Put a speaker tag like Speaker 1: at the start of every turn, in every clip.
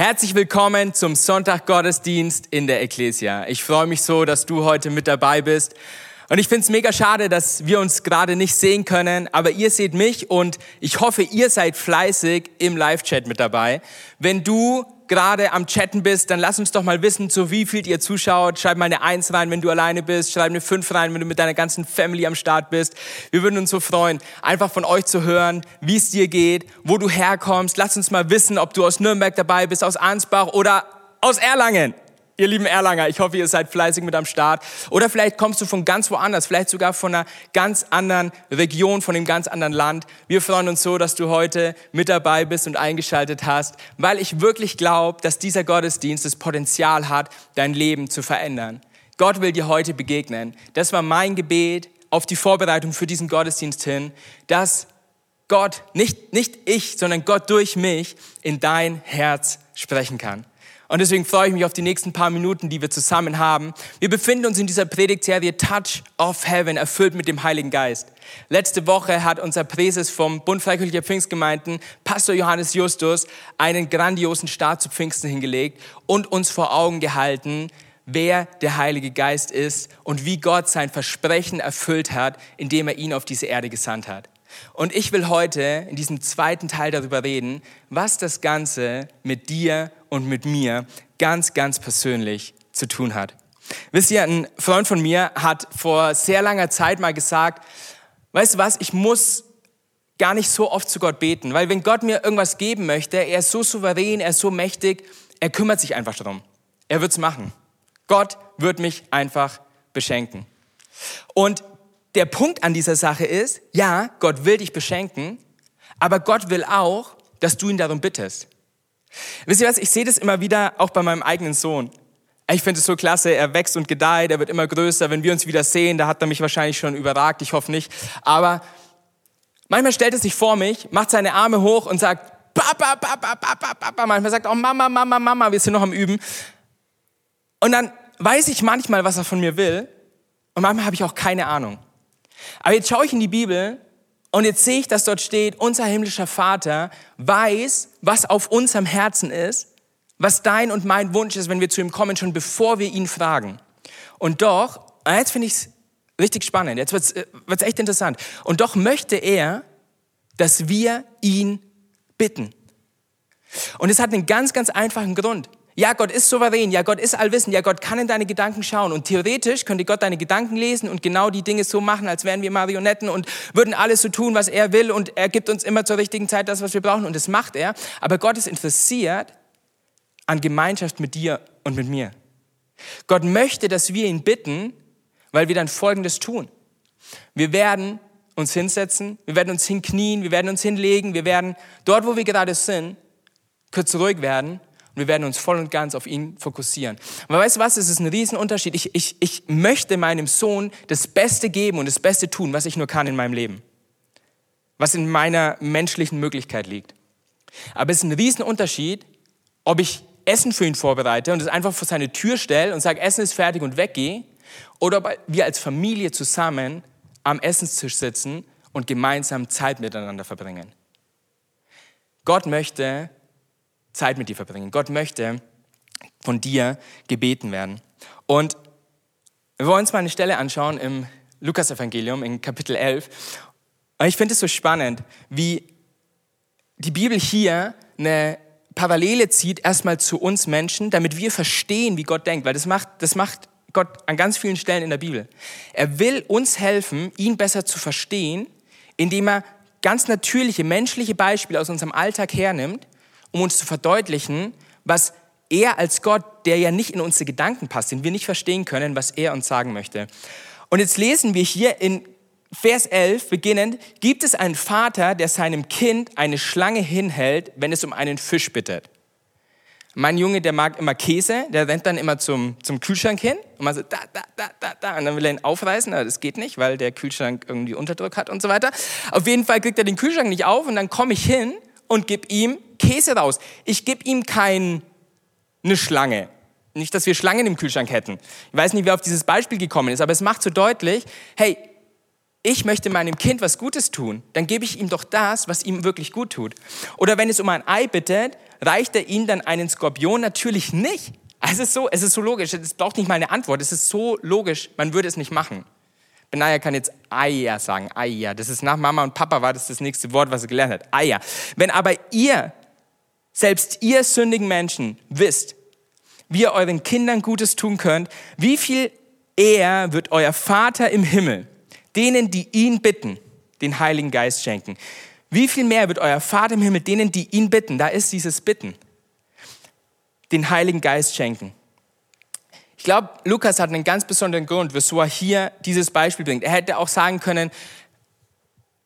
Speaker 1: Herzlich willkommen zum Sonntag-Gottesdienst in der Ecclesia. Ich freue mich so, dass du heute mit dabei bist. Und ich finde es mega schade, dass wir uns gerade nicht sehen können, aber ihr seht mich und ich hoffe, ihr seid fleißig im Live-Chat mit dabei. Wenn du gerade am Chatten bist, dann lass uns doch mal wissen, zu wie viel ihr zuschaut. Schreib mal eine Eins rein, wenn du alleine bist. Schreib eine Fünf rein, wenn du mit deiner ganzen Family am Start bist. Wir würden uns so freuen, einfach von euch zu hören, wie es dir geht, wo du herkommst. Lass uns mal wissen, ob du aus Nürnberg dabei bist, aus Ansbach oder aus Erlangen. Ihr lieben Erlanger, ich hoffe, ihr seid fleißig mit am Start. Oder vielleicht kommst du von ganz woanders, vielleicht sogar von einer ganz anderen Region, von einem ganz anderen Land. Wir freuen uns so, dass du heute mit dabei bist und eingeschaltet hast, weil ich wirklich glaube, dass dieser Gottesdienst das Potenzial hat, dein Leben zu verändern. Gott will dir heute begegnen. Das war mein Gebet auf die Vorbereitung für diesen Gottesdienst hin, dass Gott, nicht, nicht ich, sondern Gott durch mich in dein Herz sprechen kann. Und deswegen freue ich mich auf die nächsten paar Minuten, die wir zusammen haben. Wir befinden uns in dieser Predigtserie Touch of Heaven, erfüllt mit dem Heiligen Geist. Letzte Woche hat unser Präses vom Bund Freikirchlicher Pfingstgemeinden, Pastor Johannes Justus, einen grandiosen Start zu Pfingsten hingelegt und uns vor Augen gehalten, wer der Heilige Geist ist und wie Gott sein Versprechen erfüllt hat, indem er ihn auf diese Erde gesandt hat. Und ich will heute in diesem zweiten Teil darüber reden, was das Ganze mit dir und mit mir ganz, ganz persönlich zu tun hat. Wisst ihr, ein Freund von mir hat vor sehr langer Zeit mal gesagt, weißt du was, ich muss gar nicht so oft zu Gott beten, weil wenn Gott mir irgendwas geben möchte, er ist so souverän, er ist so mächtig, er kümmert sich einfach darum. Er wird's machen. Gott wird mich einfach beschenken. Und der Punkt an dieser Sache ist, ja, Gott will dich beschenken, aber Gott will auch, dass du ihn darum bittest. Wisst ihr was, ich sehe das immer wieder auch bei meinem eigenen Sohn. Ich finde es so klasse, er wächst und gedeiht, er wird immer größer. Wenn wir uns wieder sehen, da hat er mich wahrscheinlich schon überragt, ich hoffe nicht. Aber manchmal stellt er sich vor mich, macht seine Arme hoch und sagt, Papa, Papa, Papa, Papa. Manchmal sagt er auch Mama, Mama, Mama, wir sind noch am Üben. Und dann weiß ich manchmal, was er von mir will. Und manchmal habe ich auch keine Ahnung. Aber jetzt schaue ich in die Bibel und jetzt sehe ich, dass dort steht, unser himmlischer Vater weiß, was auf unserem Herzen ist, was dein und mein Wunsch ist, wenn wir zu ihm kommen, schon bevor wir ihn fragen. Und doch, jetzt finde ich es richtig spannend, jetzt wird es äh, echt interessant. Und doch möchte er, dass wir ihn bitten. Und es hat einen ganz, ganz einfachen Grund. Ja, Gott ist souverän, ja, Gott ist allwissend, ja, Gott kann in deine Gedanken schauen. Und theoretisch könnte Gott deine Gedanken lesen und genau die Dinge so machen, als wären wir Marionetten und würden alles so tun, was er will. Und er gibt uns immer zur richtigen Zeit das, was wir brauchen. Und das macht er. Aber Gott ist interessiert an Gemeinschaft mit dir und mit mir. Gott möchte, dass wir ihn bitten, weil wir dann Folgendes tun. Wir werden uns hinsetzen, wir werden uns hinknien, wir werden uns hinlegen, wir werden dort, wo wir gerade sind, kurz ruhig werden und wir werden uns voll und ganz auf ihn fokussieren. Aber weißt du was? Es ist ein Riesenunterschied. Ich, ich, ich möchte meinem Sohn das Beste geben und das Beste tun, was ich nur kann in meinem Leben. Was in meiner menschlichen Möglichkeit liegt. Aber es ist ein Riesenunterschied, ob ich Essen für ihn vorbereite und es einfach vor seine Tür stelle und sage, Essen ist fertig und weggehe, oder ob wir als Familie zusammen am Essenstisch sitzen und gemeinsam Zeit miteinander verbringen. Gott möchte, Zeit mit dir verbringen. Gott möchte von dir gebeten werden. Und wir wollen uns mal eine Stelle anschauen im Lukas-Evangelium in Kapitel 11. Und ich finde es so spannend, wie die Bibel hier eine Parallele zieht erstmal zu uns Menschen, damit wir verstehen, wie Gott denkt, weil das macht, das macht Gott an ganz vielen Stellen in der Bibel. Er will uns helfen, ihn besser zu verstehen, indem er ganz natürliche menschliche Beispiele aus unserem Alltag hernimmt um uns zu verdeutlichen, was er als Gott, der ja nicht in unsere Gedanken passt, den wir nicht verstehen können, was er uns sagen möchte. Und jetzt lesen wir hier in Vers 11 beginnend, gibt es einen Vater, der seinem Kind eine Schlange hinhält, wenn es um einen Fisch bittet. Mein Junge, der mag immer Käse, der rennt dann immer zum, zum Kühlschrank hin und man so da, da, da, da, da und dann will er ihn aufreißen, aber das geht nicht, weil der Kühlschrank irgendwie Unterdruck hat und so weiter. Auf jeden Fall kriegt er den Kühlschrank nicht auf und dann komme ich hin und gebe ihm Käse raus. Ich gebe ihm keine Schlange. Nicht, dass wir Schlangen im Kühlschrank hätten. Ich weiß nicht, wer auf dieses Beispiel gekommen ist, aber es macht so deutlich, hey, ich möchte meinem Kind was Gutes tun, dann gebe ich ihm doch das, was ihm wirklich gut tut. Oder wenn es um ein Ei bittet, reicht er ihm dann einen Skorpion? Natürlich nicht. Es ist so, es ist so logisch. Es braucht nicht mal eine Antwort. Es ist so logisch. Man würde es nicht machen. Benaya kann jetzt Eier sagen. Eier. Das ist nach Mama und Papa war das das nächste Wort, was er gelernt hat. Eier. Wenn aber ihr, selbst ihr sündigen Menschen, wisst, wie ihr euren Kindern Gutes tun könnt, wie viel eher wird euer Vater im Himmel denen, die ihn bitten, den Heiligen Geist schenken. Wie viel mehr wird euer Vater im Himmel denen, die ihn bitten, da ist dieses Bitten, den Heiligen Geist schenken. Ich glaube, Lukas hat einen ganz besonderen Grund, wieso er hier dieses Beispiel bringt. Er hätte auch sagen können,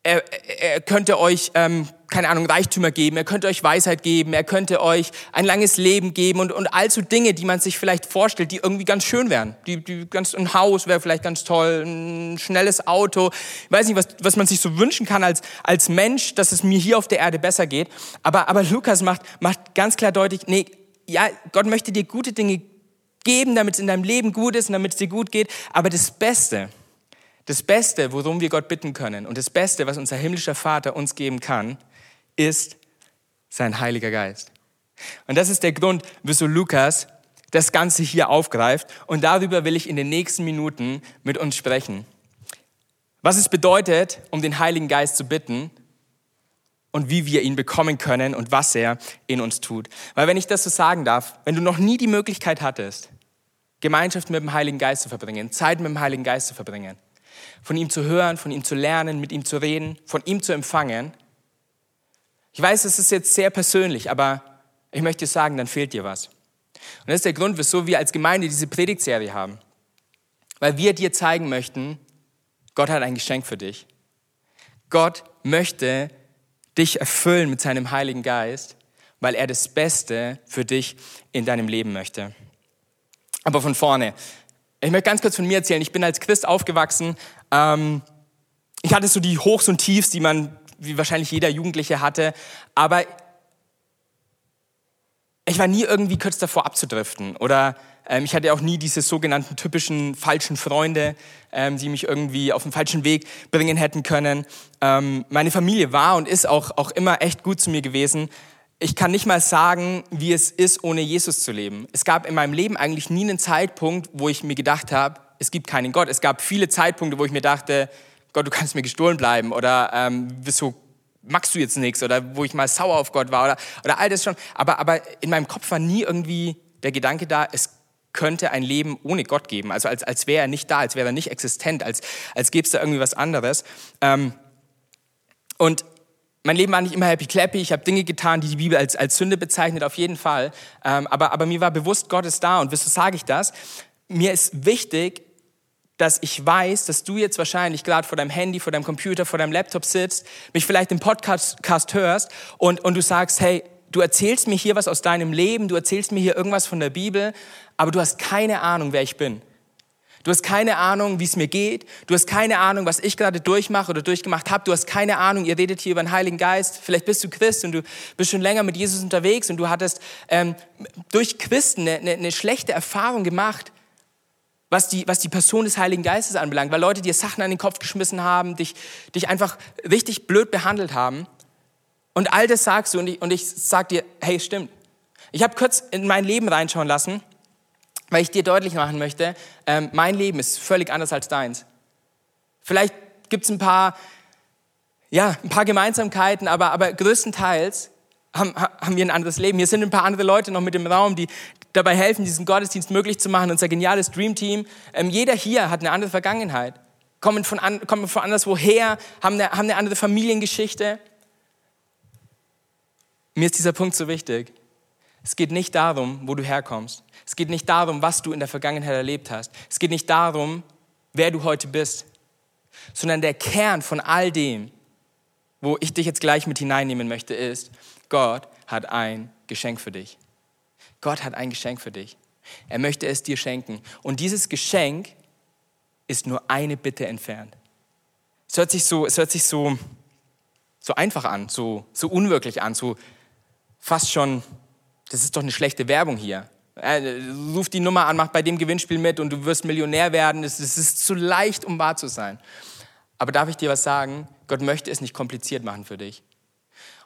Speaker 1: er, er könnte euch, ähm, keine Ahnung, Reichtümer geben, er könnte euch Weisheit geben, er könnte euch ein langes Leben geben und, und all so Dinge, die man sich vielleicht vorstellt, die irgendwie ganz schön wären. Die, die ganz, ein Haus wäre vielleicht ganz toll, ein schnelles Auto. Ich weiß nicht, was, was man sich so wünschen kann als, als Mensch, dass es mir hier auf der Erde besser geht. Aber, aber Lukas macht, macht ganz klar deutlich, nee, ja, Gott möchte dir gute Dinge geben, damit es in deinem Leben gut ist und damit es dir gut geht. Aber das Beste, das Beste, worum wir Gott bitten können und das Beste, was unser himmlischer Vater uns geben kann, ist sein Heiliger Geist. Und das ist der Grund, wieso Lukas das Ganze hier aufgreift. Und darüber will ich in den nächsten Minuten mit uns sprechen. Was es bedeutet, um den Heiligen Geist zu bitten und wie wir ihn bekommen können und was er in uns tut. Weil wenn ich das so sagen darf, wenn du noch nie die Möglichkeit hattest, Gemeinschaft mit dem Heiligen Geist zu verbringen, Zeit mit dem Heiligen Geist zu verbringen, von ihm zu hören, von ihm zu lernen, mit ihm zu reden, von ihm zu empfangen. Ich weiß, es ist jetzt sehr persönlich, aber ich möchte sagen, dann fehlt dir was. Und das ist der Grund, wieso wir als Gemeinde diese Predigtserie haben. Weil wir dir zeigen möchten, Gott hat ein Geschenk für dich. Gott möchte dich erfüllen mit seinem Heiligen Geist, weil er das Beste für dich in deinem Leben möchte. Aber von vorne. Ich möchte ganz kurz von mir erzählen. Ich bin als Christ aufgewachsen. Ähm, ich hatte so die Hochs und Tiefs, die man, wie wahrscheinlich jeder Jugendliche hatte. Aber ich war nie irgendwie kurz davor abzudriften. Oder ähm, ich hatte auch nie diese sogenannten typischen falschen Freunde, ähm, die mich irgendwie auf den falschen Weg bringen hätten können. Ähm, meine Familie war und ist auch, auch immer echt gut zu mir gewesen ich kann nicht mal sagen, wie es ist, ohne Jesus zu leben. Es gab in meinem Leben eigentlich nie einen Zeitpunkt, wo ich mir gedacht habe, es gibt keinen Gott. Es gab viele Zeitpunkte, wo ich mir dachte, Gott, du kannst mir gestohlen bleiben oder ähm, wieso magst du jetzt nichts oder wo ich mal sauer auf Gott war oder, oder all das schon. Aber, aber in meinem Kopf war nie irgendwie der Gedanke da, es könnte ein Leben ohne Gott geben. Also als, als wäre er nicht da, als wäre er nicht existent, als, als gäbe es da irgendwie was anderes. Ähm, und mein Leben war nicht immer happy clappy. Ich habe Dinge getan, die die Bibel als, als Sünde bezeichnet, auf jeden Fall. Ähm, aber, aber mir war bewusst, Gott ist da. Und wieso sage ich das? Mir ist wichtig, dass ich weiß, dass du jetzt wahrscheinlich gerade vor deinem Handy, vor deinem Computer, vor deinem Laptop sitzt, mich vielleicht im Podcast hörst und, und du sagst, hey, du erzählst mir hier was aus deinem Leben, du erzählst mir hier irgendwas von der Bibel, aber du hast keine Ahnung, wer ich bin. Du hast keine Ahnung, wie es mir geht. Du hast keine Ahnung, was ich gerade durchmache oder durchgemacht habe. Du hast keine Ahnung, ihr redet hier über den Heiligen Geist. Vielleicht bist du Christ und du bist schon länger mit Jesus unterwegs und du hattest ähm, durch Christen eine, eine, eine schlechte Erfahrung gemacht, was die, was die Person des Heiligen Geistes anbelangt, weil Leute dir Sachen an den Kopf geschmissen haben, dich, dich einfach richtig blöd behandelt haben. Und all das sagst du und ich, und ich sag dir, hey, stimmt. Ich habe kurz in mein Leben reinschauen lassen weil ich dir deutlich machen möchte, ähm, mein Leben ist völlig anders als deins. Vielleicht gibt es ein paar, ja, ein paar Gemeinsamkeiten, aber, aber größtenteils haben, haben wir ein anderes Leben. Hier sind ein paar andere Leute noch mit im Raum, die dabei helfen, diesen Gottesdienst möglich zu machen. Unser geniales Dream Team. Ähm, jeder hier hat eine andere Vergangenheit, kommen von, an, kommen von anderswoher, haben eine, haben eine andere Familiengeschichte. Mir ist dieser Punkt so wichtig. Es geht nicht darum, wo du herkommst. Es geht nicht darum, was du in der Vergangenheit erlebt hast. Es geht nicht darum, wer du heute bist, sondern der Kern von all dem, wo ich dich jetzt gleich mit hineinnehmen möchte, ist, Gott hat ein Geschenk für dich. Gott hat ein Geschenk für dich. Er möchte es dir schenken. Und dieses Geschenk ist nur eine Bitte entfernt. Es hört sich so, es hört sich so, so einfach an, so, so unwirklich an, so fast schon das ist doch eine schlechte Werbung hier. Äh, ruf die Nummer an, mach bei dem Gewinnspiel mit und du wirst Millionär werden. Es ist zu leicht, um wahr zu sein. Aber darf ich dir was sagen? Gott möchte es nicht kompliziert machen für dich.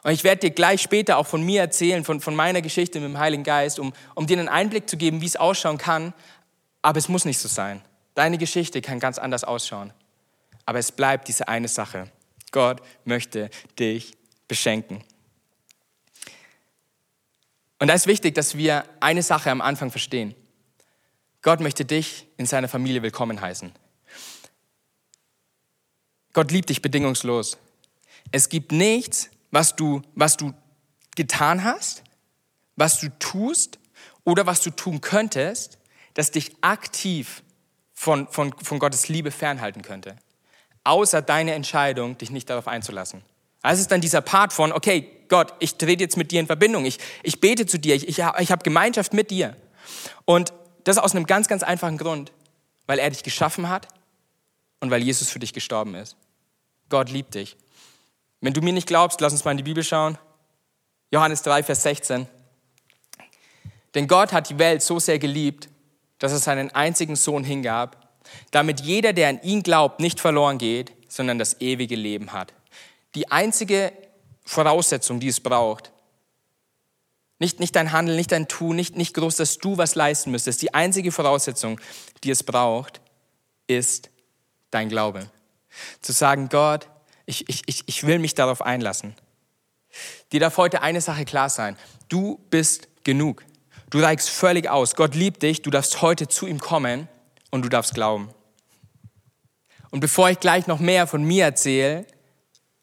Speaker 1: Und ich werde dir gleich später auch von mir erzählen, von, von meiner Geschichte mit dem Heiligen Geist, um, um dir einen Einblick zu geben, wie es ausschauen kann. Aber es muss nicht so sein. Deine Geschichte kann ganz anders ausschauen. Aber es bleibt diese eine Sache. Gott möchte dich beschenken. Und da ist wichtig, dass wir eine Sache am Anfang verstehen. Gott möchte dich in seiner Familie willkommen heißen. Gott liebt dich bedingungslos. Es gibt nichts, was du, was du getan hast, was du tust oder was du tun könntest, das dich aktiv von, von, von Gottes Liebe fernhalten könnte. Außer deine Entscheidung, dich nicht darauf einzulassen. Also ist dann dieser Part von, okay, Gott, ich trete jetzt mit dir in Verbindung, ich, ich bete zu dir, ich, ich, ich habe Gemeinschaft mit dir. Und das aus einem ganz, ganz einfachen Grund, weil er dich geschaffen hat und weil Jesus für dich gestorben ist. Gott liebt dich. Wenn du mir nicht glaubst, lass uns mal in die Bibel schauen. Johannes 3, Vers 16. Denn Gott hat die Welt so sehr geliebt, dass er seinen einzigen Sohn hingab, damit jeder, der an ihn glaubt, nicht verloren geht, sondern das ewige Leben hat. Die einzige Voraussetzung, die es braucht, nicht, nicht dein Handeln, nicht dein Tun, nicht, nicht groß, dass du was leisten müsstest. Die einzige Voraussetzung, die es braucht, ist dein Glaube. Zu sagen, Gott, ich, ich, ich will mich darauf einlassen. Dir darf heute eine Sache klar sein. Du bist genug. Du reichst völlig aus. Gott liebt dich. Du darfst heute zu ihm kommen und du darfst glauben. Und bevor ich gleich noch mehr von mir erzähle,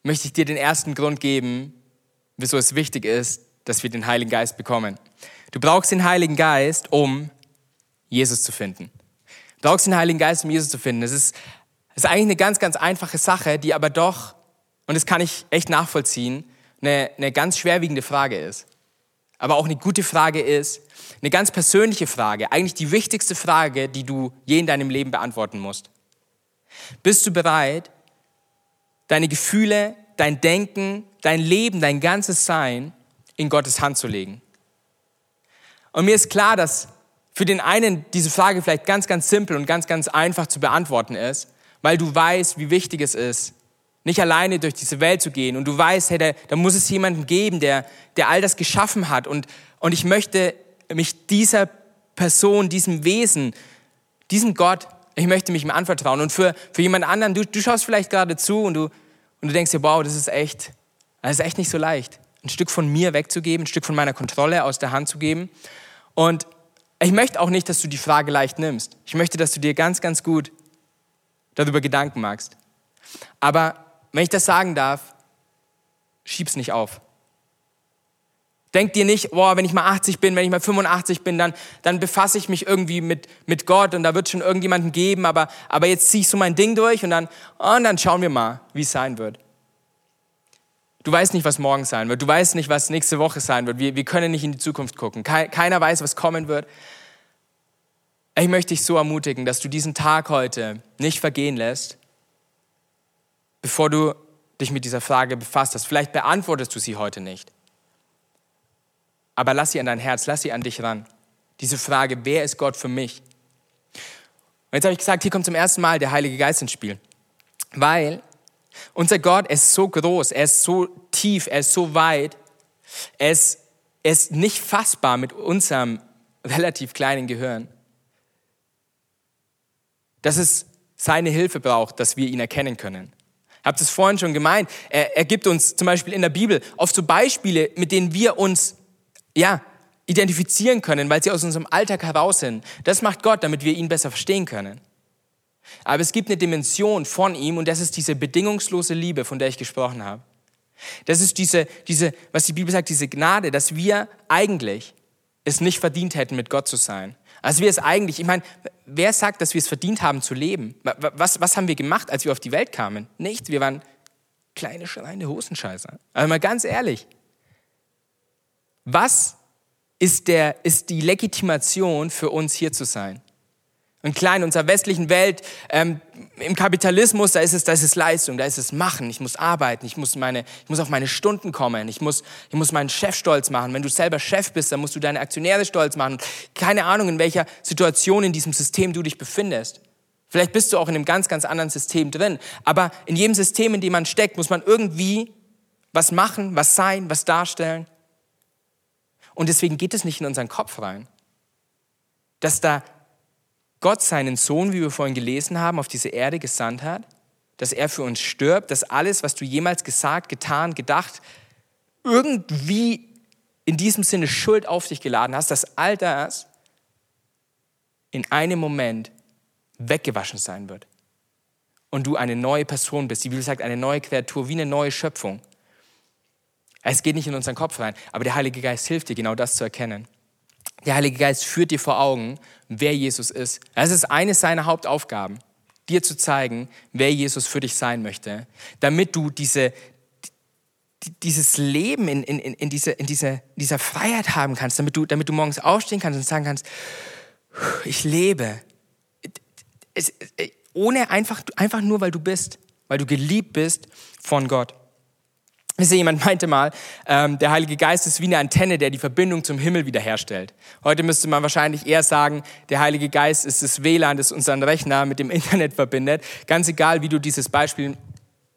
Speaker 1: möchte ich dir den ersten Grund geben, wieso es wichtig ist, dass wir den Heiligen Geist bekommen. Du brauchst den Heiligen Geist, um Jesus zu finden. Du brauchst den Heiligen Geist, um Jesus zu finden. Es ist, es ist eigentlich eine ganz, ganz einfache Sache, die aber doch, und das kann ich echt nachvollziehen, eine, eine ganz schwerwiegende Frage ist. Aber auch eine gute Frage ist, eine ganz persönliche Frage, eigentlich die wichtigste Frage, die du je in deinem Leben beantworten musst. Bist du bereit, deine Gefühle, dein Denken, dein Leben, dein ganzes Sein in Gottes Hand zu legen. Und mir ist klar, dass für den einen diese Frage vielleicht ganz, ganz simpel und ganz, ganz einfach zu beantworten ist, weil du weißt, wie wichtig es ist, nicht alleine durch diese Welt zu gehen. Und du weißt, hey, da, da muss es jemanden geben, der, der all das geschaffen hat. Und, und ich möchte mich dieser Person, diesem Wesen, diesem Gott, ich möchte mich ihm anvertrauen. Und für, für jemand anderen, du, du schaust vielleicht gerade zu und du, und du denkst dir, wow, das ist echt, das ist echt nicht so leicht ein Stück von mir wegzugeben, ein Stück von meiner Kontrolle aus der Hand zu geben. Und ich möchte auch nicht, dass du die Frage leicht nimmst. Ich möchte, dass du dir ganz, ganz gut darüber Gedanken machst. Aber wenn ich das sagen darf, schieb's nicht auf. Denk dir nicht, boah, wenn ich mal 80 bin, wenn ich mal 85 bin, dann, dann befasse ich mich irgendwie mit, mit Gott und da wird schon irgendjemanden geben, aber, aber jetzt zieh ich so mein Ding durch und dann, und dann schauen wir mal, wie es sein wird. Du weißt nicht, was morgen sein wird. Du weißt nicht, was nächste Woche sein wird. Wir, wir können nicht in die Zukunft gucken. Keiner weiß, was kommen wird. Ich möchte dich so ermutigen, dass du diesen Tag heute nicht vergehen lässt, bevor du dich mit dieser Frage befasst hast. Vielleicht beantwortest du sie heute nicht. Aber lass sie an dein Herz, lass sie an dich ran. Diese Frage, wer ist Gott für mich? Und jetzt habe ich gesagt, hier kommt zum ersten Mal der Heilige Geist ins Spiel. Weil unser Gott ist so groß, er ist so tief, er ist so weit, er ist, er ist nicht fassbar mit unserem relativ kleinen Gehirn. Dass es seine Hilfe braucht, dass wir ihn erkennen können. Ich habe es vorhin schon gemeint. Er, er gibt uns zum Beispiel in der Bibel oft so Beispiele, mit denen wir uns ja, identifizieren können, weil sie aus unserem Alltag heraus sind. Das macht Gott, damit wir ihn besser verstehen können. Aber es gibt eine Dimension von ihm und das ist diese bedingungslose Liebe, von der ich gesprochen habe. Das ist diese, diese, was die Bibel sagt, diese Gnade, dass wir eigentlich es nicht verdient hätten, mit Gott zu sein. Also wir es eigentlich, ich meine, wer sagt, dass wir es verdient haben zu leben? Was, was haben wir gemacht, als wir auf die Welt kamen? Nichts, wir waren kleine, schreine Hosenscheißer. Aber mal ganz ehrlich, was ist, der, ist die Legitimation für uns hier zu sein? Und klein, in unserer westlichen Welt, ähm, im Kapitalismus, da ist es, da ist es Leistung, da ist es Machen. Ich muss arbeiten, ich muss meine, ich muss auf meine Stunden kommen, ich muss, ich muss meinen Chef stolz machen. Wenn du selber Chef bist, dann musst du deine Aktionäre stolz machen. Keine Ahnung, in welcher Situation in diesem System du dich befindest. Vielleicht bist du auch in einem ganz, ganz anderen System drin. Aber in jedem System, in dem man steckt, muss man irgendwie was machen, was sein, was darstellen. Und deswegen geht es nicht in unseren Kopf rein. Dass da Gott seinen Sohn, wie wir vorhin gelesen haben, auf diese Erde gesandt hat, dass er für uns stirbt, dass alles, was du jemals gesagt, getan, gedacht, irgendwie in diesem Sinne Schuld auf dich geladen hast, dass all das in einem Moment weggewaschen sein wird. Und du eine neue Person bist. Die Bibel sagt, eine neue Kreatur, wie eine neue Schöpfung. Es geht nicht in unseren Kopf rein, aber der Heilige Geist hilft dir, genau das zu erkennen. Der Heilige Geist führt dir vor Augen, wer Jesus ist. Das ist eine seiner Hauptaufgaben, dir zu zeigen, wer Jesus für dich sein möchte, damit du diese, dieses Leben in, in, in, diese, in diese, dieser Freiheit haben kannst, damit du, damit du morgens aufstehen kannst und sagen kannst, ich lebe. Es, ohne einfach, einfach nur, weil du bist, weil du geliebt bist von Gott. Wisst ihr, jemand meinte mal, ähm, der Heilige Geist ist wie eine Antenne, der die Verbindung zum Himmel wiederherstellt. Heute müsste man wahrscheinlich eher sagen, der Heilige Geist ist das WLAN, das unseren Rechner mit dem Internet verbindet. Ganz egal, wie du dieses Beispiel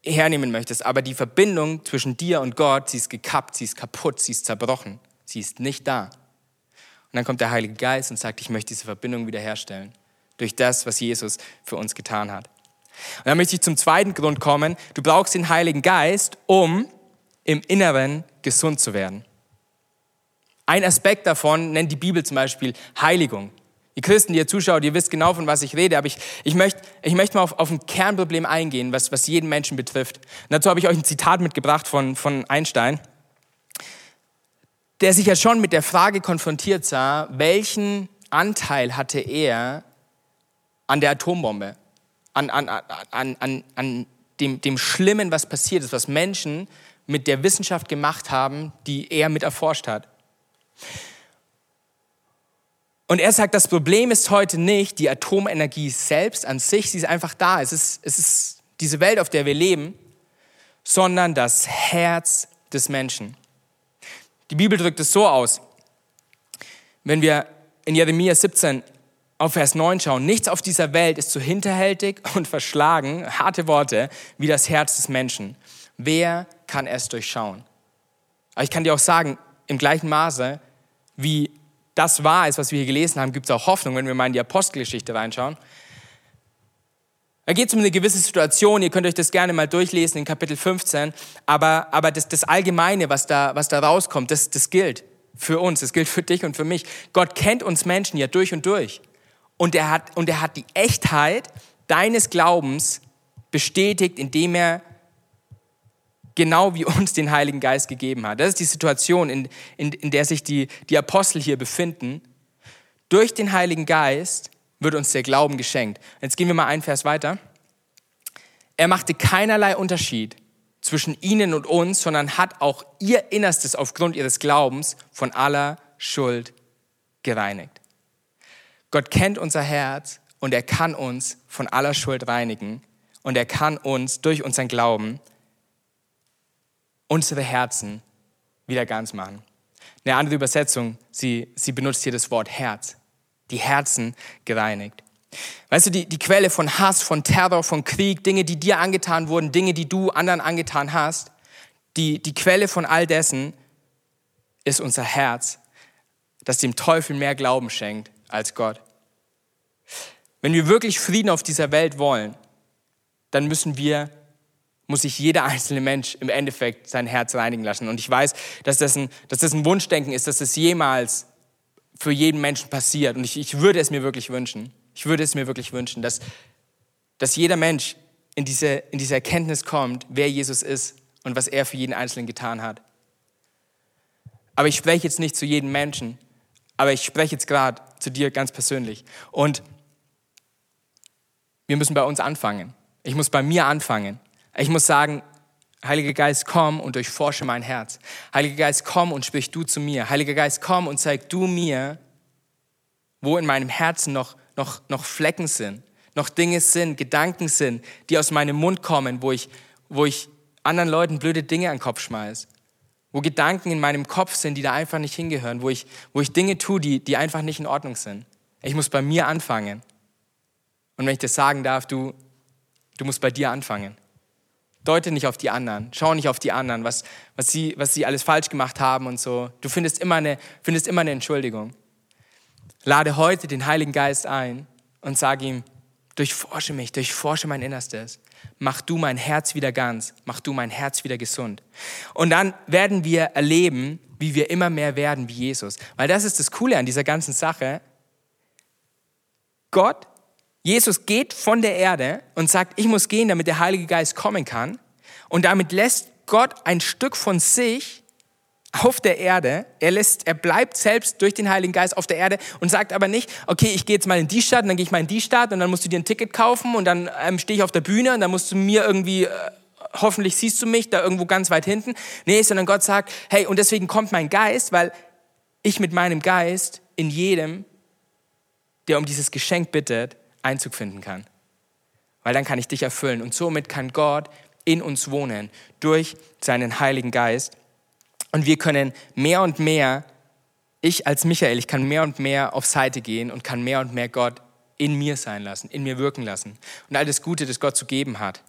Speaker 1: hernehmen möchtest. Aber die Verbindung zwischen dir und Gott, sie ist gekappt, sie ist kaputt, sie ist zerbrochen. Sie ist nicht da. Und dann kommt der Heilige Geist und sagt, ich möchte diese Verbindung wiederherstellen. Durch das, was Jesus für uns getan hat. Und dann möchte ich zum zweiten Grund kommen. Du brauchst den Heiligen Geist, um im Inneren gesund zu werden. Ein Aspekt davon nennt die Bibel zum Beispiel Heiligung. Ihr Christen, die ihr zuschaut, ihr wisst genau, von was ich rede, aber ich, ich möchte ich möchte mal auf, auf ein Kernproblem eingehen, was, was jeden Menschen betrifft. Und dazu habe ich euch ein Zitat mitgebracht von, von Einstein, der sich ja schon mit der Frage konfrontiert sah, welchen Anteil hatte er an der Atombombe, an, an, an, an, an dem, dem Schlimmen, was passiert ist, was Menschen mit der Wissenschaft gemacht haben, die er mit erforscht hat. Und er sagt, das Problem ist heute nicht die Atomenergie selbst an sich, sie ist einfach da. Es ist, es ist diese Welt, auf der wir leben, sondern das Herz des Menschen. Die Bibel drückt es so aus, wenn wir in Jeremia 17 auf Vers 9 schauen, nichts auf dieser Welt ist so hinterhältig und verschlagen, harte Worte, wie das Herz des Menschen. Wer kann es durchschauen. Aber ich kann dir auch sagen, im gleichen Maße, wie das wahr ist, was wir hier gelesen haben, gibt es auch Hoffnung, wenn wir mal in die Apostelgeschichte reinschauen. Da geht es um eine gewisse Situation, ihr könnt euch das gerne mal durchlesen in Kapitel 15, aber, aber das, das Allgemeine, was da, was da rauskommt, das, das gilt für uns, das gilt für dich und für mich. Gott kennt uns Menschen ja durch und durch. Und er hat, und er hat die Echtheit deines Glaubens bestätigt, indem er genau wie uns den Heiligen Geist gegeben hat. Das ist die Situation, in, in, in der sich die, die Apostel hier befinden. Durch den Heiligen Geist wird uns der Glauben geschenkt. Jetzt gehen wir mal einen Vers weiter. Er machte keinerlei Unterschied zwischen ihnen und uns, sondern hat auch ihr Innerstes aufgrund ihres Glaubens von aller Schuld gereinigt. Gott kennt unser Herz und er kann uns von aller Schuld reinigen und er kann uns durch unseren Glauben unsere Herzen wieder ganz machen. Eine andere Übersetzung, sie, sie benutzt hier das Wort Herz. Die Herzen gereinigt. Weißt du, die, die Quelle von Hass, von Terror, von Krieg, Dinge, die dir angetan wurden, Dinge, die du anderen angetan hast, die, die Quelle von all dessen ist unser Herz, das dem Teufel mehr Glauben schenkt als Gott. Wenn wir wirklich Frieden auf dieser Welt wollen, dann müssen wir muss sich jeder einzelne Mensch im Endeffekt sein Herz reinigen lassen. Und ich weiß, dass das ein, dass das ein Wunschdenken ist, dass das jemals für jeden Menschen passiert. Und ich, ich würde es mir wirklich wünschen. Ich würde es mir wirklich wünschen, dass, dass jeder Mensch in diese, in diese Erkenntnis kommt, wer Jesus ist und was er für jeden Einzelnen getan hat. Aber ich spreche jetzt nicht zu jedem Menschen, aber ich spreche jetzt gerade zu dir ganz persönlich. Und wir müssen bei uns anfangen. Ich muss bei mir anfangen. Ich muss sagen, Heiliger Geist, komm und durchforsche mein Herz. Heiliger Geist, komm und sprich du zu mir. Heiliger Geist, komm und zeig du mir, wo in meinem Herzen noch, noch, noch Flecken sind, noch Dinge sind, Gedanken sind, die aus meinem Mund kommen, wo ich, wo ich anderen Leuten blöde Dinge an den Kopf schmeiße. Wo Gedanken in meinem Kopf sind, die da einfach nicht hingehören, wo ich, wo ich Dinge tue, die, die einfach nicht in Ordnung sind. Ich muss bei mir anfangen. Und wenn ich das sagen darf, du, du musst bei dir anfangen. Deute nicht auf die anderen. Schau nicht auf die anderen, was, was, sie, was sie alles falsch gemacht haben und so. Du findest immer, eine, findest immer eine Entschuldigung. Lade heute den Heiligen Geist ein und sag ihm, durchforsche mich, durchforsche mein Innerstes. Mach du mein Herz wieder ganz, mach du mein Herz wieder gesund. Und dann werden wir erleben, wie wir immer mehr werden wie Jesus. Weil das ist das Coole an dieser ganzen Sache. Gott Jesus geht von der Erde und sagt, ich muss gehen, damit der Heilige Geist kommen kann. Und damit lässt Gott ein Stück von sich auf der Erde. Er lässt, er bleibt selbst durch den Heiligen Geist auf der Erde und sagt aber nicht, okay, ich gehe jetzt mal in die Stadt und dann gehe ich mal in die Stadt und dann musst du dir ein Ticket kaufen und dann ähm, stehe ich auf der Bühne und dann musst du mir irgendwie, äh, hoffentlich siehst du mich da irgendwo ganz weit hinten. Nee, sondern Gott sagt, hey, und deswegen kommt mein Geist, weil ich mit meinem Geist in jedem, der um dieses Geschenk bittet, Einzug finden kann. Weil dann kann ich dich erfüllen und somit kann Gott in uns wohnen durch seinen Heiligen Geist. Und wir können mehr und mehr, ich als Michael, ich kann mehr und mehr auf Seite gehen und kann mehr und mehr Gott in mir sein lassen, in mir wirken lassen. Und all das Gute, das Gott zu geben hat,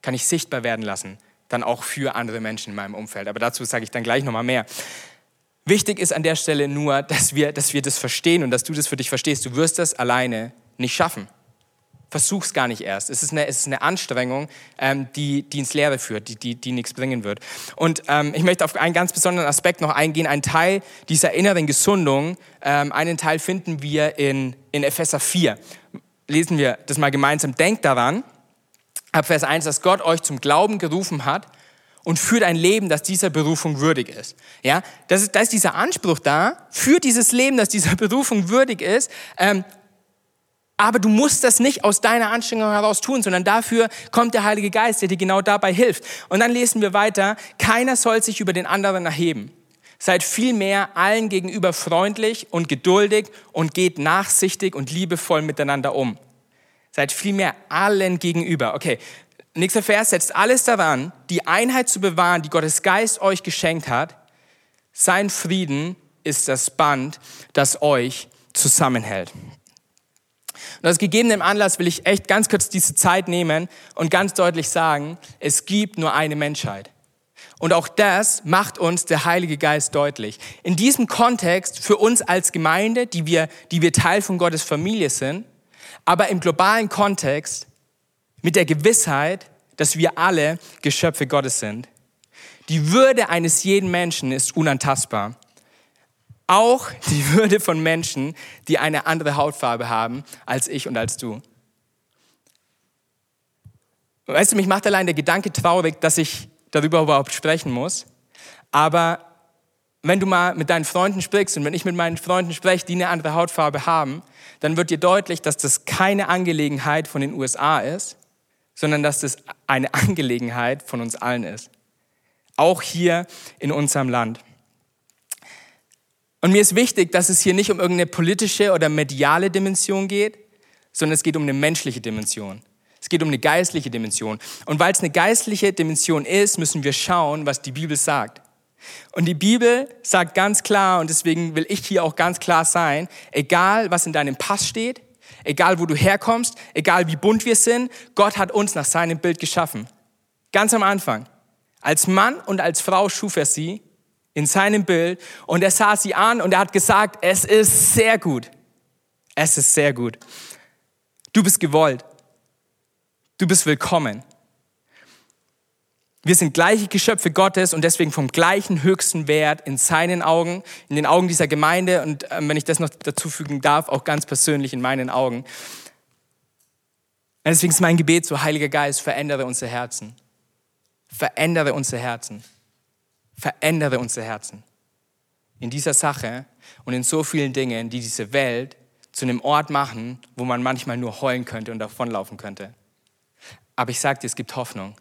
Speaker 1: kann ich sichtbar werden lassen, dann auch für andere Menschen in meinem Umfeld. Aber dazu sage ich dann gleich nochmal mehr. Wichtig ist an der Stelle nur, dass wir, dass wir das verstehen und dass du das für dich verstehst. Du wirst das alleine nicht schaffen. Versuch's gar nicht erst. Es ist eine, es ist eine Anstrengung, ähm, die, die ins Leere führt, die, die, die nichts bringen wird. Und ähm, ich möchte auf einen ganz besonderen Aspekt noch eingehen. Ein Teil dieser inneren Gesundung, ähm, einen Teil finden wir in, in Epheser 4. Lesen wir das mal gemeinsam. Denkt daran, ab Vers 1, dass Gott euch zum Glauben gerufen hat und führt ein Leben, das dieser Berufung würdig ist. Ja, das ist, da ist dieser Anspruch da, für dieses Leben, das dieser Berufung würdig ist, ähm, aber du musst das nicht aus deiner Anstrengung heraus tun, sondern dafür kommt der Heilige Geist, der dir genau dabei hilft. Und dann lesen wir weiter, keiner soll sich über den anderen erheben. Seid vielmehr allen gegenüber freundlich und geduldig und geht nachsichtig und liebevoll miteinander um. Seid vielmehr allen gegenüber. Okay, nächster Vers setzt alles daran, die Einheit zu bewahren, die Gottes Geist euch geschenkt hat. Sein Frieden ist das Band, das euch zusammenhält. Und aus gegebenem Anlass will ich echt ganz kurz diese Zeit nehmen und ganz deutlich sagen, es gibt nur eine Menschheit. Und auch das macht uns der Heilige Geist deutlich. In diesem Kontext für uns als Gemeinde, die wir, die wir Teil von Gottes Familie sind, aber im globalen Kontext mit der Gewissheit, dass wir alle Geschöpfe Gottes sind. Die Würde eines jeden Menschen ist unantastbar. Auch die Würde von Menschen, die eine andere Hautfarbe haben als ich und als du. Weißt du, mich macht allein der Gedanke traurig, dass ich darüber überhaupt sprechen muss. Aber wenn du mal mit deinen Freunden sprichst und wenn ich mit meinen Freunden spreche, die eine andere Hautfarbe haben, dann wird dir deutlich, dass das keine Angelegenheit von den USA ist, sondern dass das eine Angelegenheit von uns allen ist. Auch hier in unserem Land. Und mir ist wichtig, dass es hier nicht um irgendeine politische oder mediale Dimension geht, sondern es geht um eine menschliche Dimension. Es geht um eine geistliche Dimension. Und weil es eine geistliche Dimension ist, müssen wir schauen, was die Bibel sagt. Und die Bibel sagt ganz klar, und deswegen will ich hier auch ganz klar sein, egal was in deinem Pass steht, egal wo du herkommst, egal wie bunt wir sind, Gott hat uns nach seinem Bild geschaffen. Ganz am Anfang. Als Mann und als Frau schuf er sie in seinem Bild und er sah sie an und er hat gesagt, es ist sehr gut. Es ist sehr gut. Du bist gewollt. Du bist willkommen. Wir sind gleiche Geschöpfe Gottes und deswegen vom gleichen höchsten Wert in seinen Augen, in den Augen dieser Gemeinde und äh, wenn ich das noch dazu fügen darf, auch ganz persönlich in meinen Augen. deswegen ist mein Gebet so, Heiliger Geist, verändere unser Herzen. Verändere unser Herzen verändere unser Herzen. In dieser Sache und in so vielen Dingen, die diese Welt zu einem Ort machen, wo man manchmal nur heulen könnte und davonlaufen könnte. Aber ich sage dir, es gibt Hoffnung.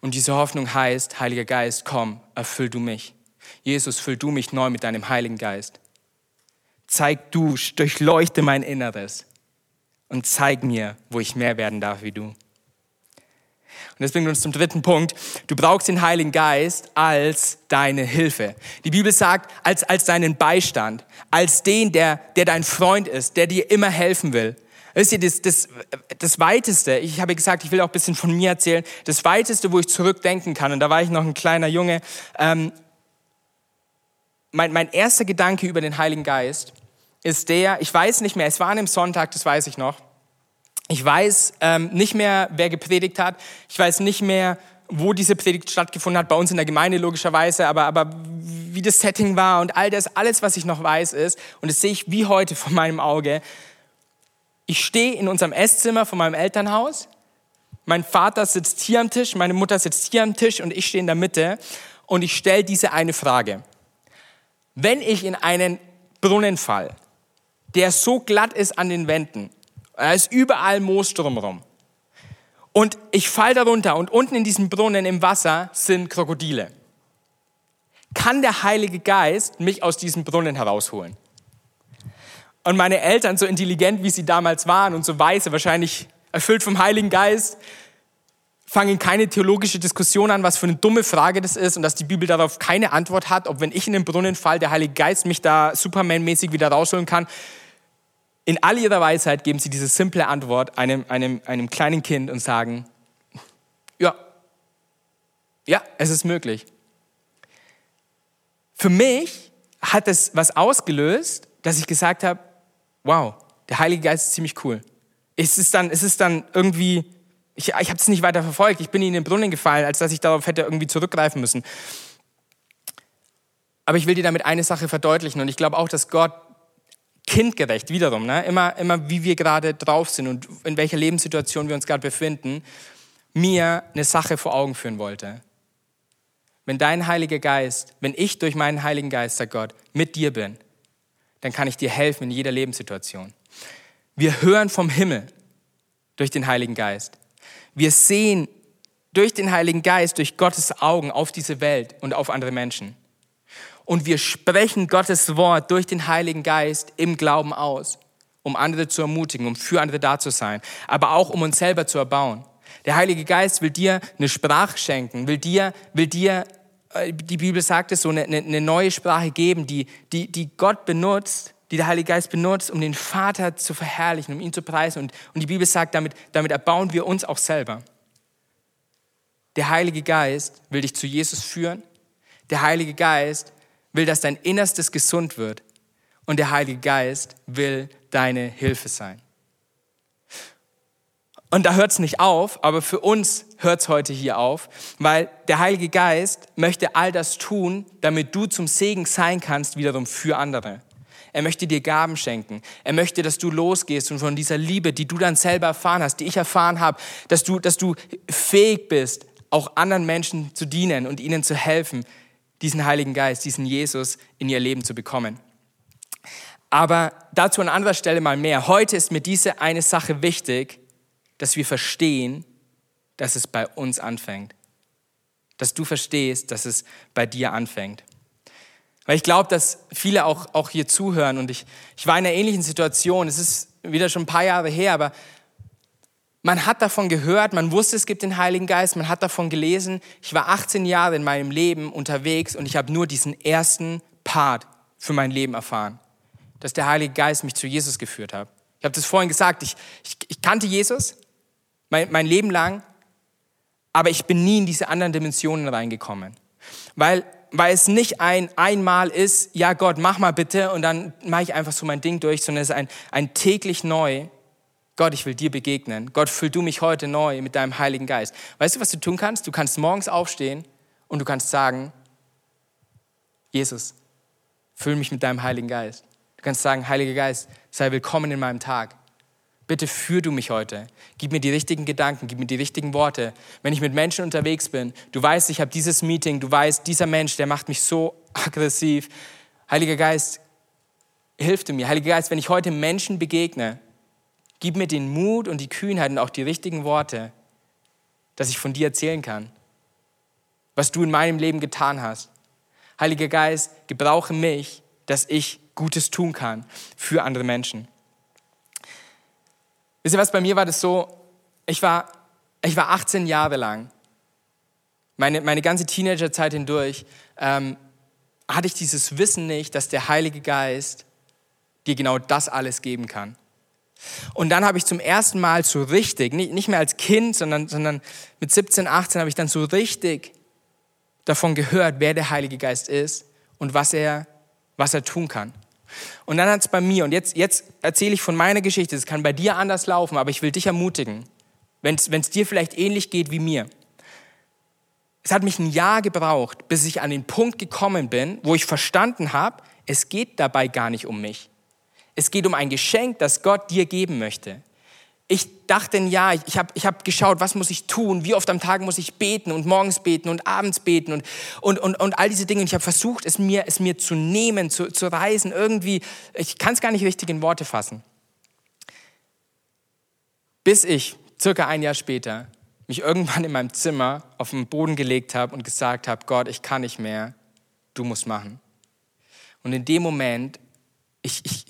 Speaker 1: Und diese Hoffnung heißt, Heiliger Geist, komm, erfüll du mich. Jesus, füll du mich neu mit deinem Heiligen Geist. Zeig du, durchleuchte mein Inneres und zeig mir, wo ich mehr werden darf wie du. Und das bringt uns zum dritten Punkt. Du brauchst den Heiligen Geist als deine Hilfe. Die Bibel sagt, als, als deinen Beistand, als den, der, der dein Freund ist, der dir immer helfen will, Wisst ihr, das, das, das Weiteste, ich habe gesagt, ich will auch ein bisschen von mir erzählen, das Weiteste, wo ich zurückdenken kann, und da war ich noch ein kleiner Junge, ähm, mein, mein erster Gedanke über den Heiligen Geist ist der, ich weiß nicht mehr, es war an einem Sonntag, das weiß ich noch, ich weiß ähm, nicht mehr, wer gepredigt hat, ich weiß nicht mehr, wo diese Predigt stattgefunden hat, bei uns in der Gemeinde logischerweise, aber, aber wie das Setting war und all das, alles, was ich noch weiß, ist, und das sehe ich wie heute vor meinem Auge, ich stehe in unserem Esszimmer von meinem Elternhaus. Mein Vater sitzt hier am Tisch, meine Mutter sitzt hier am Tisch und ich stehe in der Mitte und ich stelle diese eine Frage. Wenn ich in einen Brunnen fall, der so glatt ist an den Wänden, da ist überall Moos drumherum, und ich fall darunter und unten in diesem Brunnen im Wasser sind Krokodile, kann der Heilige Geist mich aus diesem Brunnen herausholen? Und meine Eltern, so intelligent wie sie damals waren und so weise, wahrscheinlich erfüllt vom Heiligen Geist, fangen keine theologische Diskussion an, was für eine dumme Frage das ist und dass die Bibel darauf keine Antwort hat, ob wenn ich in den Brunnen fall, der Heilige Geist mich da Superman-mäßig wieder rausholen kann. In all ihrer Weisheit geben sie diese simple Antwort einem, einem, einem kleinen Kind und sagen, ja, ja, es ist möglich. Für mich hat es was ausgelöst, dass ich gesagt habe, wow, der Heilige Geist ist ziemlich cool. Es ist dann, es ist dann irgendwie, ich, ich habe es nicht weiter verfolgt, ich bin in den Brunnen gefallen, als dass ich darauf hätte irgendwie zurückgreifen müssen. Aber ich will dir damit eine Sache verdeutlichen und ich glaube auch, dass Gott kindgerecht, wiederum, ne? immer, immer wie wir gerade drauf sind und in welcher Lebenssituation wir uns gerade befinden, mir eine Sache vor Augen führen wollte. Wenn dein Heiliger Geist, wenn ich durch meinen Heiligen Geist, sagt Gott, mit dir bin, dann kann ich dir helfen in jeder Lebenssituation. Wir hören vom Himmel durch den Heiligen Geist. Wir sehen durch den Heiligen Geist, durch Gottes Augen auf diese Welt und auf andere Menschen. Und wir sprechen Gottes Wort durch den Heiligen Geist im Glauben aus, um andere zu ermutigen, um für andere da zu sein, aber auch um uns selber zu erbauen. Der Heilige Geist will dir eine Sprache schenken, will dir, will dir äh, die Bibel sagt es so, eine, eine neue Sprache geben, die, die, die Gott benutzt, die der Heilige Geist benutzt, um den Vater zu verherrlichen, um ihn zu preisen. Und, und die Bibel sagt, damit, damit erbauen wir uns auch selber. Der Heilige Geist will dich zu Jesus führen. Der Heilige Geist will, dass dein Innerstes gesund wird. Und der Heilige Geist will deine Hilfe sein. Und da hört es nicht auf, aber für uns hört es heute hier auf, weil der Heilige Geist möchte all das tun, damit du zum Segen sein kannst, wiederum für andere. Er möchte dir Gaben schenken. Er möchte, dass du losgehst und von dieser Liebe, die du dann selber erfahren hast, die ich erfahren habe, dass du, dass du fähig bist, auch anderen Menschen zu dienen und ihnen zu helfen, diesen Heiligen Geist, diesen Jesus in ihr Leben zu bekommen. Aber dazu an anderer Stelle mal mehr. Heute ist mir diese eine Sache wichtig, dass wir verstehen, dass es bei uns anfängt. Dass du verstehst, dass es bei dir anfängt. Weil ich glaube, dass viele auch, auch hier zuhören und ich, ich war in einer ähnlichen Situation. Es ist wieder schon ein paar Jahre her, aber man hat davon gehört, man wusste, es gibt den Heiligen Geist, man hat davon gelesen. Ich war 18 Jahre in meinem Leben unterwegs und ich habe nur diesen ersten Part für mein Leben erfahren, dass der Heilige Geist mich zu Jesus geführt hat. Ich habe das vorhin gesagt, ich, ich, ich kannte Jesus, mein, mein Leben lang, aber ich bin nie in diese anderen Dimensionen reingekommen. Weil, weil es nicht ein einmal ist, ja Gott, mach mal bitte und dann mache ich einfach so mein Ding durch, sondern es ist ein, ein täglich neu, Gott, ich will dir begegnen. Gott, füll du mich heute neu mit deinem Heiligen Geist. Weißt du, was du tun kannst? Du kannst morgens aufstehen und du kannst sagen, Jesus, füll mich mit deinem Heiligen Geist. Du kannst sagen, Heiliger Geist, sei willkommen in meinem Tag. Bitte führ du mich heute. Gib mir die richtigen Gedanken, gib mir die richtigen Worte. Wenn ich mit Menschen unterwegs bin, du weißt, ich habe dieses Meeting, du weißt, dieser Mensch, der macht mich so aggressiv. Heiliger Geist, hilf du mir. Heiliger Geist, wenn ich heute Menschen begegne, gib mir den Mut und die Kühnheit und auch die richtigen Worte, dass ich von dir erzählen kann, was du in meinem Leben getan hast. Heiliger Geist, gebrauche mich, dass ich Gutes tun kann für andere Menschen. Wisst ihr was, bei mir war das so, ich war, ich war 18 Jahre lang, meine, meine ganze Teenagerzeit hindurch, ähm, hatte ich dieses Wissen nicht, dass der Heilige Geist dir genau das alles geben kann. Und dann habe ich zum ersten Mal so richtig, nicht mehr als Kind, sondern, sondern mit 17, 18 habe ich dann so richtig davon gehört, wer der Heilige Geist ist und was er, was er tun kann. Und dann hat es bei mir, und jetzt, jetzt erzähle ich von meiner Geschichte, es kann bei dir anders laufen, aber ich will dich ermutigen, wenn es dir vielleicht ähnlich geht wie mir. Es hat mich ein Jahr gebraucht, bis ich an den Punkt gekommen bin, wo ich verstanden habe, es geht dabei gar nicht um mich. Es geht um ein Geschenk, das Gott dir geben möchte. Ich dachte Jahr, ich habe ich hab geschaut, was muss ich tun, wie oft am Tag muss ich beten und morgens beten und abends beten und, und, und, und all diese Dinge. Und ich habe versucht, es mir, es mir zu nehmen, zu, zu reisen, irgendwie. Ich kann es gar nicht richtig in Worte fassen. Bis ich, circa ein Jahr später, mich irgendwann in meinem Zimmer auf den Boden gelegt habe und gesagt habe, Gott, ich kann nicht mehr, du musst machen. Und in dem Moment, ich, ich,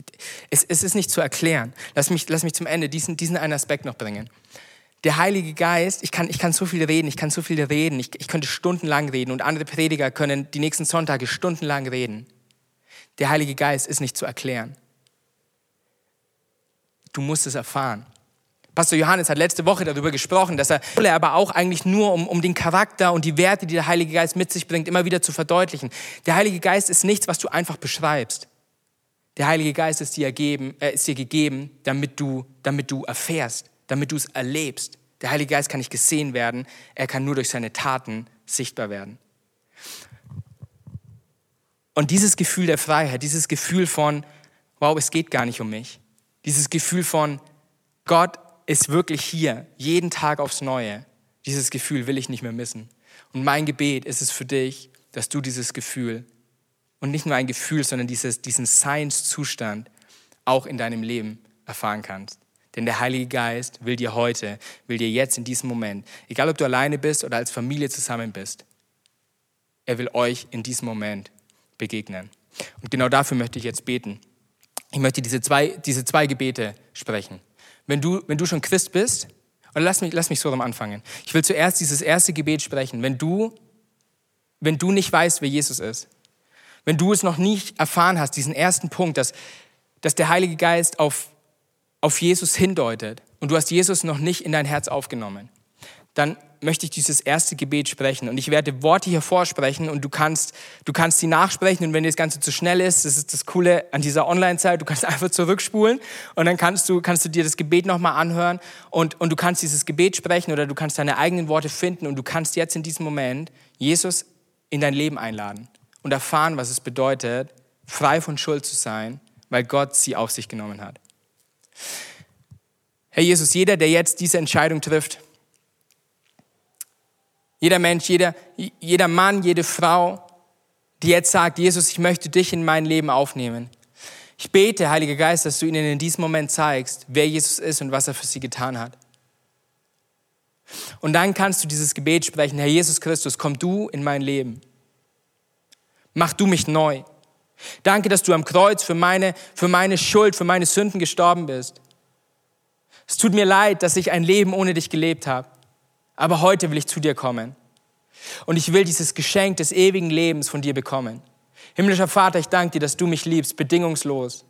Speaker 1: es, es ist nicht zu erklären. Lass mich, lass mich zum Ende diesen, diesen einen Aspekt noch bringen. Der Heilige Geist, ich kann, ich kann so viel reden, ich kann so viel reden, ich, ich könnte stundenlang reden und andere Prediger können die nächsten Sonntage stundenlang reden. Der Heilige Geist ist nicht zu erklären. Du musst es erfahren. Pastor Johannes hat letzte Woche darüber gesprochen, dass er aber auch eigentlich nur, um, um den Charakter und die Werte, die der Heilige Geist mit sich bringt, immer wieder zu verdeutlichen. Der Heilige Geist ist nichts, was du einfach beschreibst. Der Heilige Geist ist dir, ergeben, äh, ist dir gegeben, damit du, damit du erfährst, damit du es erlebst. Der Heilige Geist kann nicht gesehen werden, er kann nur durch seine Taten sichtbar werden. Und dieses Gefühl der Freiheit, dieses Gefühl von, wow, es geht gar nicht um mich, dieses Gefühl von, Gott ist wirklich hier, jeden Tag aufs Neue. Dieses Gefühl will ich nicht mehr missen. Und mein Gebet ist es für dich, dass du dieses Gefühl und nicht nur ein Gefühl, sondern dieses, diesen Seinszustand auch in deinem Leben erfahren kannst. Denn der Heilige Geist will dir heute, will dir jetzt in diesem Moment, egal ob du alleine bist oder als Familie zusammen bist, er will euch in diesem Moment begegnen. Und genau dafür möchte ich jetzt beten. Ich möchte diese zwei, diese zwei Gebete sprechen wenn du, wenn du schon Christ bist, oder lass mich, lass mich so rum anfangen. Ich will zuerst dieses erste Gebet sprechen. Wenn du, wenn du nicht weißt, wer Jesus ist, wenn du es noch nicht erfahren hast, diesen ersten Punkt, dass, dass der Heilige Geist auf, auf Jesus hindeutet und du hast Jesus noch nicht in dein Herz aufgenommen, dann möchte ich dieses erste Gebet sprechen. Und ich werde Worte hier vorsprechen und du kannst, du kannst sie nachsprechen. Und wenn das Ganze zu schnell ist, das ist das Coole an dieser Online-Zeit, du kannst einfach zurückspulen und dann kannst du, kannst du dir das Gebet nochmal anhören und, und du kannst dieses Gebet sprechen oder du kannst deine eigenen Worte finden und du kannst jetzt in diesem Moment Jesus in dein Leben einladen und erfahren, was es bedeutet, frei von Schuld zu sein, weil Gott sie auf sich genommen hat. Herr Jesus, jeder, der jetzt diese Entscheidung trifft, jeder Mensch, jeder, jeder Mann, jede Frau, die jetzt sagt, Jesus, ich möchte dich in mein Leben aufnehmen. Ich bete, Heiliger Geist, dass du ihnen in diesem Moment zeigst, wer Jesus ist und was er für sie getan hat. Und dann kannst du dieses Gebet sprechen, Herr Jesus Christus, komm du in mein Leben. Mach du mich neu. Danke, dass du am Kreuz für meine, für meine Schuld, für meine Sünden gestorben bist. Es tut mir leid, dass ich ein Leben ohne dich gelebt habe. Aber heute will ich zu dir kommen. Und ich will dieses Geschenk des ewigen Lebens von dir bekommen. Himmlischer Vater, ich danke dir, dass du mich liebst, bedingungslos.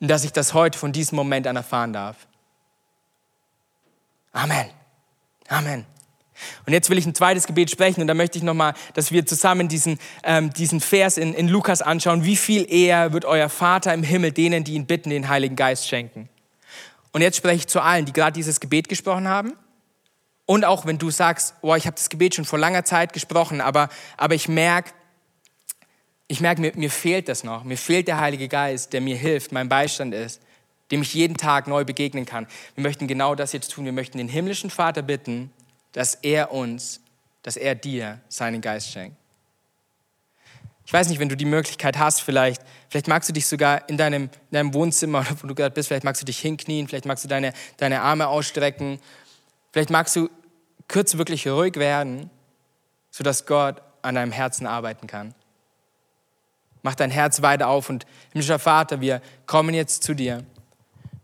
Speaker 1: Und dass ich das heute von diesem Moment an erfahren darf. Amen. Amen. Und jetzt will ich ein zweites Gebet sprechen und da möchte ich nochmal, dass wir zusammen diesen, ähm, diesen Vers in, in Lukas anschauen. Wie viel eher wird euer Vater im Himmel denen, die ihn bitten, den Heiligen Geist schenken? Und jetzt spreche ich zu allen, die gerade dieses Gebet gesprochen haben und auch wenn du sagst, oh, ich habe das Gebet schon vor langer Zeit gesprochen, aber, aber ich merke, ich merke, mir, mir fehlt das noch. Mir fehlt der Heilige Geist, der mir hilft, mein Beistand ist, dem ich jeden Tag neu begegnen kann. Wir möchten genau das jetzt tun. Wir möchten den himmlischen Vater bitten, dass er uns, dass er dir seinen Geist schenkt. Ich weiß nicht, wenn du die Möglichkeit hast, vielleicht, vielleicht magst du dich sogar in deinem, in deinem Wohnzimmer, wo du gerade bist, vielleicht magst du dich hinknien, vielleicht magst du deine, deine Arme ausstrecken, vielleicht magst du kurz wirklich ruhig werden, sodass Gott an deinem Herzen arbeiten kann. Mach dein Herz weiter auf und himmlischer Vater, wir kommen jetzt zu dir.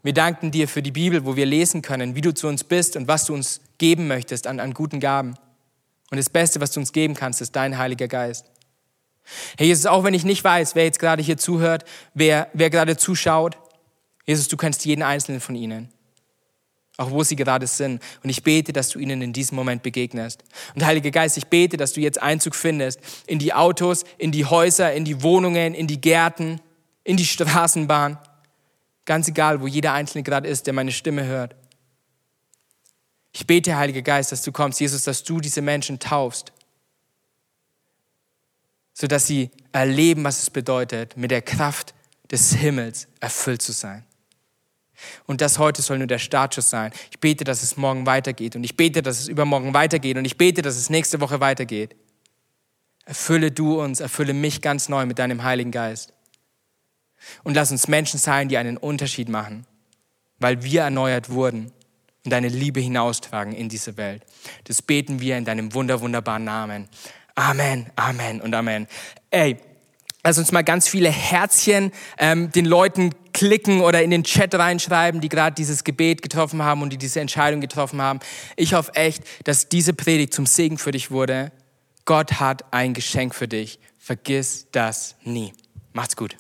Speaker 1: Wir danken dir für die Bibel, wo wir lesen können, wie du zu uns bist und was du uns geben möchtest an, an guten Gaben. Und das Beste, was du uns geben kannst, ist dein Heiliger Geist. Herr Jesus, auch wenn ich nicht weiß, wer jetzt gerade hier zuhört, wer, wer gerade zuschaut, Jesus, du kennst jeden einzelnen von ihnen auch wo sie gerade sind. Und ich bete, dass du ihnen in diesem Moment begegnest. Und Heiliger Geist, ich bete, dass du jetzt Einzug findest in die Autos, in die Häuser, in die Wohnungen, in die Gärten, in die Straßenbahn. Ganz egal, wo jeder Einzelne gerade ist, der meine Stimme hört. Ich bete, Heiliger Geist, dass du kommst, Jesus, dass du diese Menschen taufst, sodass sie erleben, was es bedeutet, mit der Kraft des Himmels erfüllt zu sein. Und das heute soll nur der Startschuss sein. Ich bete, dass es morgen weitergeht. Und ich bete, dass es übermorgen weitergeht. Und ich bete, dass es nächste Woche weitergeht. Erfülle du uns, erfülle mich ganz neu mit deinem Heiligen Geist. Und lass uns Menschen sein, die einen Unterschied machen, weil wir erneuert wurden und deine Liebe hinaustragen in diese Welt. Das beten wir in deinem wunder, wunderbaren Namen. Amen, Amen und Amen. Ey, lass uns mal ganz viele Herzchen ähm, den Leuten klicken oder in den Chat reinschreiben, die gerade dieses Gebet getroffen haben und die diese Entscheidung getroffen haben. Ich hoffe echt, dass diese Predigt zum Segen für dich wurde. Gott hat ein Geschenk für dich. Vergiss das nie. Macht's gut.